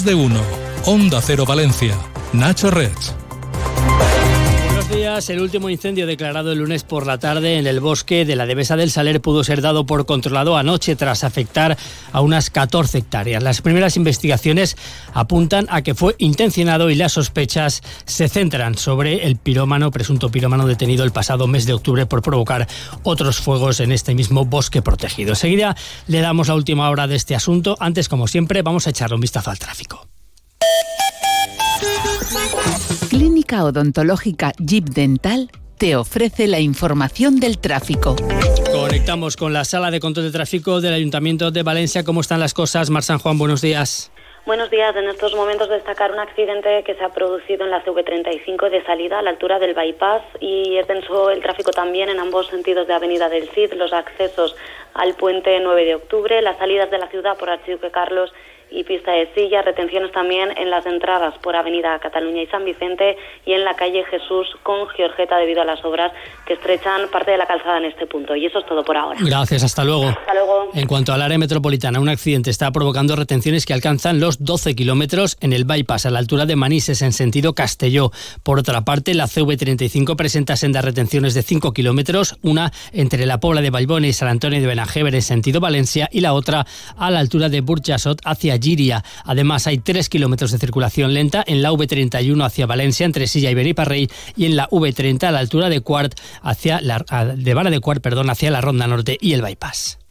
Más de uno. Onda Cero Valencia. Nacho Reds el último incendio declarado el lunes por la tarde en el bosque de la Devesa del Saler pudo ser dado por controlado anoche tras afectar a unas 14 hectáreas. Las primeras investigaciones apuntan a que fue intencionado y las sospechas se centran sobre el pirómano, presunto pirómano detenido el pasado mes de octubre por provocar otros fuegos en este mismo bosque protegido. Enseguida le damos la última hora de este asunto. Antes, como siempre, vamos a echarle un vistazo al tráfico. Clínica Odontológica Jeep Dental te ofrece la información del tráfico. Conectamos con la sala de control de tráfico del Ayuntamiento de Valencia. ¿Cómo están las cosas? Mar San Juan, buenos días. Buenos días. En estos momentos destacar un accidente que se ha producido en la CV35 de salida a la altura del bypass y es denso el tráfico también en ambos sentidos de Avenida del Cid, los accesos al puente 9 de octubre, las salidas de la ciudad por Archiduque Carlos y pista de silla, retenciones también en las entradas por Avenida Cataluña y San Vicente y en la calle Jesús con Georgeta debido a las obras que estrechan parte de la calzada en este punto. Y eso es todo por ahora. Gracias, hasta luego. Hasta luego. En cuanto al área metropolitana, un accidente está provocando retenciones que alcanzan los 12 kilómetros en el bypass a la altura de Manises en sentido Castelló. Por otra parte, la CV35 presenta sendas retenciones de 5 kilómetros, una entre la Pobla de Balbón y San Antonio de Benajever en sentido Valencia y la otra a la altura de Burchasot hacia Giria. Además, hay 3 kilómetros de circulación lenta en la V31 hacia Valencia, entre Silla y Beniparrey, y en la V30 a la altura de Cuart, hacia la, de Vara de Cuart, perdón, hacia la Ronda Norte y el Bypass.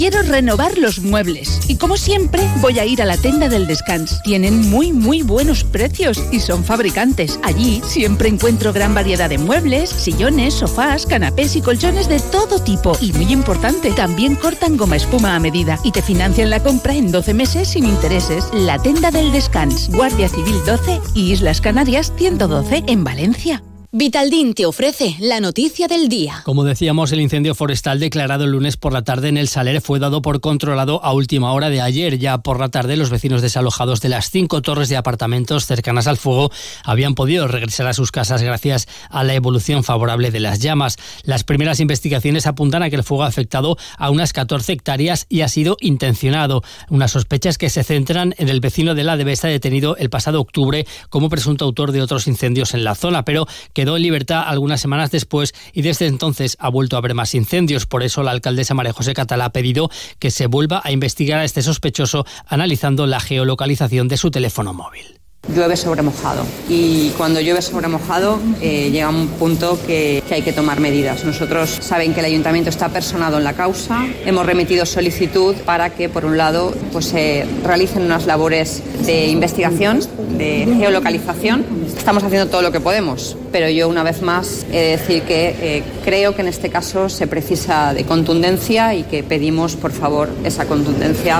Quiero renovar los muebles y como siempre voy a ir a la tienda del Descans. Tienen muy muy buenos precios y son fabricantes. Allí siempre encuentro gran variedad de muebles, sillones, sofás, canapés y colchones de todo tipo. Y muy importante, también cortan goma espuma a medida y te financian la compra en 12 meses sin intereses. La tienda del Descans, Guardia Civil 12 y Islas Canarias 112 en Valencia. Vitaldin te ofrece la noticia del día. Como decíamos, el incendio forestal declarado el lunes por la tarde en el Saler fue dado por controlado a última hora de ayer. Ya por la tarde, los vecinos desalojados de las cinco torres de apartamentos cercanas al fuego habían podido regresar a sus casas gracias a la evolución favorable de las llamas. Las primeras investigaciones apuntan a que el fuego ha afectado a unas 14 hectáreas y ha sido intencionado. Unas sospechas que se centran en el vecino de la Devesa detenido el pasado octubre como presunto autor de otros incendios en la zona, pero que quedó en libertad algunas semanas después y desde entonces ha vuelto a haber más incendios. Por eso la alcaldesa María José Catalá ha pedido que se vuelva a investigar a este sospechoso analizando la geolocalización de su teléfono móvil llueve sobre mojado y cuando llueve sobre mojado eh, llega un punto que, hay que tomar medidas. Nosotros saben que el ayuntamiento está personado en la causa, hemos remitido solicitud para que por un lado pues se realicen unas labores de investigación, de geolocalización. Estamos haciendo todo lo que podemos, pero yo una vez más he de decir que eh, creo que en este caso se precisa de contundencia y que pedimos por favor esa contundencia.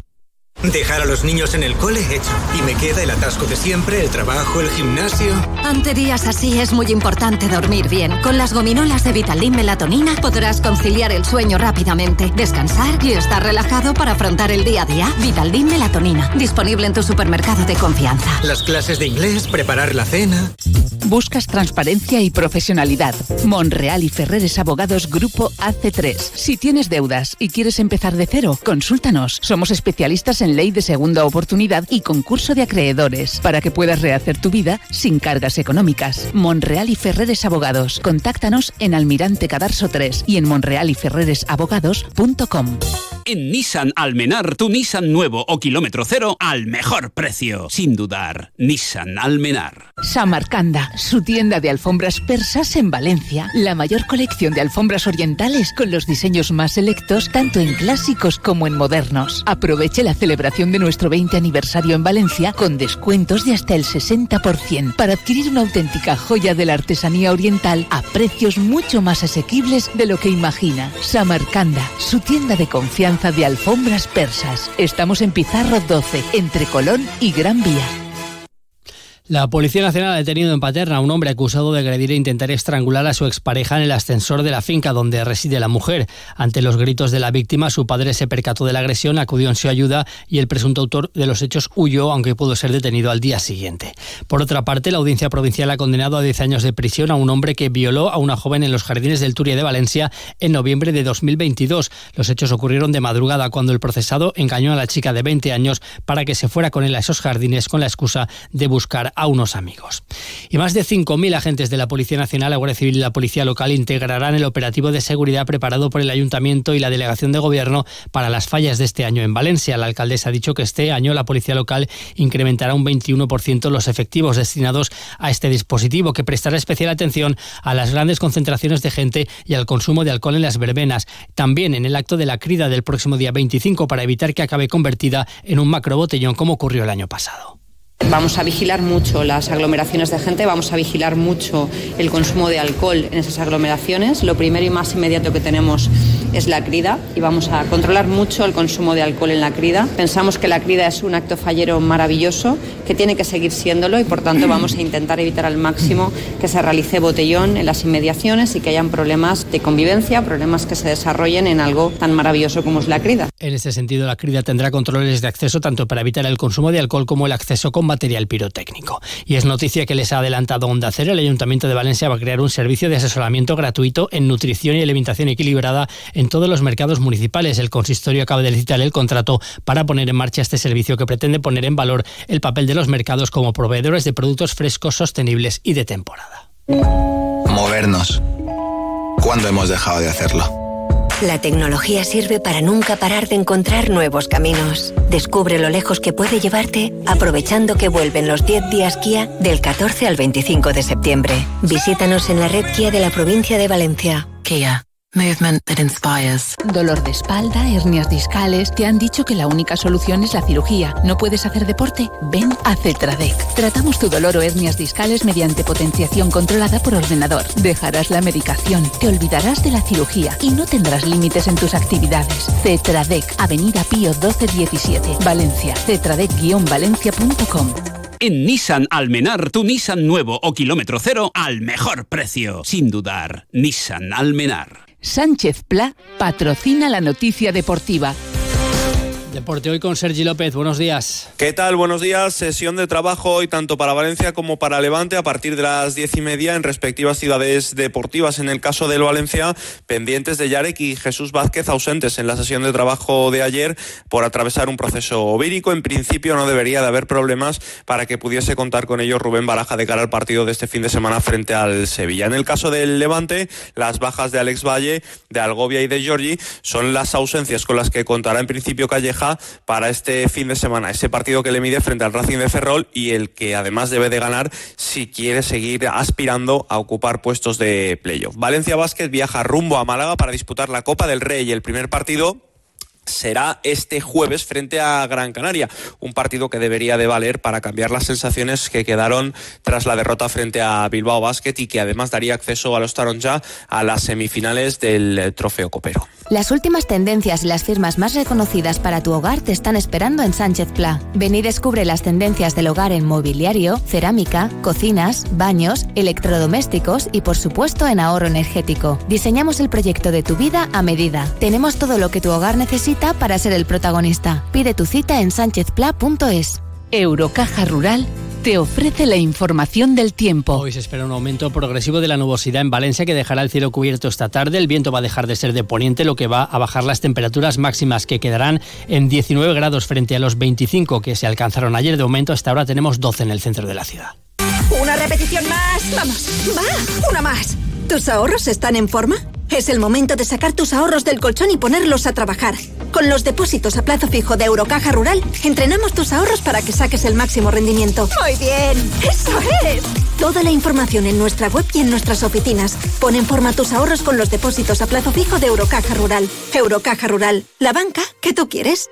Dejar a los niños en el cole hecho. Y me queda el atasco de siempre, el trabajo, el gimnasio. Ante días así es muy importante dormir bien. Con las gominolas de Vitaldin Melatonina podrás conciliar el sueño rápidamente, descansar y estar relajado para afrontar el día a día. Vitaldin Melatonina. Disponible en tu supermercado de confianza. Las clases de inglés, preparar la cena. Buscas transparencia y profesionalidad. Monreal y Ferreres Abogados Grupo AC3. Si tienes deudas y quieres empezar de cero, consúltanos. Somos especialistas en ley de segunda oportunidad y concurso de acreedores para que puedas rehacer tu vida sin cargas económicas. Monreal y Ferreres Abogados. Contáctanos en Almirante Cadarso 3 y en monrealyferreresabogados.com. En Nissan Almenar, tu Nissan nuevo o kilómetro cero al mejor precio. Sin dudar, Nissan Almenar. Samarcanda, su tienda de alfombras persas en Valencia. La mayor colección de alfombras orientales con los diseños más selectos tanto en clásicos como en modernos. Aproveche la celebración de nuestro 20 aniversario en Valencia con descuentos de hasta el 60% para adquirir una auténtica joya de la artesanía oriental a precios mucho más asequibles de lo que imagina. Samarcanda, su tienda de confianza de alfombras persas. Estamos en Pizarro 12, entre Colón y Gran Vía. La Policía Nacional ha detenido en Paterna a un hombre acusado de agredir e intentar estrangular a su expareja en el ascensor de la finca donde reside la mujer. Ante los gritos de la víctima, su padre se percató de la agresión, acudió en su ayuda y el presunto autor de los hechos huyó, aunque pudo ser detenido al día siguiente. Por otra parte, la Audiencia Provincial ha condenado a 10 años de prisión a un hombre que violó a una joven en los jardines del Turia de Valencia en noviembre de 2022. Los hechos ocurrieron de madrugada cuando el procesado engañó a la chica de 20 años para que se fuera con él a esos jardines con la excusa de buscar a unos amigos. Y más de 5.000 agentes de la Policía Nacional, la Guardia Civil y la Policía Local integrarán el operativo de seguridad preparado por el Ayuntamiento y la Delegación de Gobierno para las fallas de este año en Valencia. La alcaldesa ha dicho que este año la Policía Local incrementará un 21% los efectivos destinados a este dispositivo, que prestará especial atención a las grandes concentraciones de gente y al consumo de alcohol en las verbenas. También en el acto de la crida del próximo día 25 para evitar que acabe convertida en un macro botellón como ocurrió el año pasado. Vamos a vigilar mucho las aglomeraciones de gente, vamos a vigilar mucho el consumo de alcohol en esas aglomeraciones. Lo primero y más inmediato que tenemos es la crida y vamos a controlar mucho el consumo de alcohol en la crida. Pensamos que la crida es un acto fallero maravilloso que tiene que seguir siéndolo y por tanto vamos a intentar evitar al máximo que se realice botellón en las inmediaciones y que hayan problemas de convivencia, problemas que se desarrollen en algo tan maravilloso como es la crida. En este sentido, la crida tendrá controles de acceso tanto para evitar el consumo de alcohol como el acceso con material pirotécnico. Y es noticia que les ha adelantado Onda Cero, el Ayuntamiento de Valencia va a crear un servicio de asesoramiento gratuito en nutrición y alimentación equilibrada todos los mercados municipales. El consistorio acaba de licitar el contrato para poner en marcha este servicio que pretende poner en valor el papel de los mercados como proveedores de productos frescos, sostenibles y de temporada. Movernos. ¿Cuándo hemos dejado de hacerlo? La tecnología sirve para nunca parar de encontrar nuevos caminos. Descubre lo lejos que puede llevarte aprovechando que vuelven los 10 días Kia del 14 al 25 de septiembre. Visítanos en la red Kia de la provincia de Valencia. Kia. Movement that inspires. Dolor de espalda, hernias discales. Te han dicho que la única solución es la cirugía. ¿No puedes hacer deporte? Ven a Cetradec. Tratamos tu dolor o hernias discales mediante potenciación controlada por ordenador. Dejarás la medicación, te olvidarás de la cirugía y no tendrás límites en tus actividades. Cetradec, Avenida Pío 1217, Valencia. Cetradec-valencia.com. En Nissan Almenar, tu Nissan nuevo o kilómetro cero al mejor precio. Sin dudar, Nissan Almenar. Sánchez Pla patrocina la noticia deportiva. Deporte hoy con Sergi López. Buenos días. ¿Qué tal? Buenos días. Sesión de trabajo hoy tanto para Valencia como para Levante a partir de las diez y media en respectivas ciudades deportivas. En el caso del Valencia, pendientes de Yarek y Jesús Vázquez ausentes en la sesión de trabajo de ayer por atravesar un proceso vírico. En principio no debería de haber problemas para que pudiese contar con ellos Rubén Baraja de cara al partido de este fin de semana frente al Sevilla. En el caso del Levante, las bajas de Alex Valle, de Algovia y de Giorgi son las ausencias con las que contará en principio Calleja para este fin de semana. Ese partido que le mide frente al Racing de Ferrol y el que además debe de ganar si quiere seguir aspirando a ocupar puestos de playoff. Valencia Basket viaja rumbo a Málaga para disputar la Copa del Rey y el primer partido será este jueves frente a Gran Canaria, un partido que debería de valer para cambiar las sensaciones que quedaron tras la derrota frente a Bilbao Basket y que además daría acceso a los Taronja a las semifinales del Trofeo Copero. Las últimas tendencias y las firmas más reconocidas para tu hogar te están esperando en Sánchez Pla. Ven y descubre las tendencias del hogar en mobiliario, cerámica, cocinas, baños, electrodomésticos y por supuesto en ahorro energético. Diseñamos el proyecto de tu vida a medida. Tenemos todo lo que tu hogar necesita para ser el protagonista. Pide tu cita en sánchezpla.es. Eurocaja Rural te ofrece la información del tiempo. Hoy se espera un aumento progresivo de la nubosidad en Valencia que dejará el cielo cubierto esta tarde. El viento va a dejar de ser de poniente, lo que va a bajar las temperaturas máximas que quedarán en 19 grados frente a los 25 que se alcanzaron ayer. De momento, hasta ahora tenemos 12 en el centro de la ciudad. Una repetición más. Vamos, va, una más. ¿Tus ahorros están en forma? Es el momento de sacar tus ahorros del colchón y ponerlos a trabajar. Con los depósitos a plazo fijo de Eurocaja Rural, entrenamos tus ahorros para que saques el máximo rendimiento. Muy bien, eso es. Toda la información en nuestra web y en nuestras oficinas. Pon en forma tus ahorros con los depósitos a plazo fijo de Eurocaja Rural. Eurocaja Rural, la banca que tú quieres.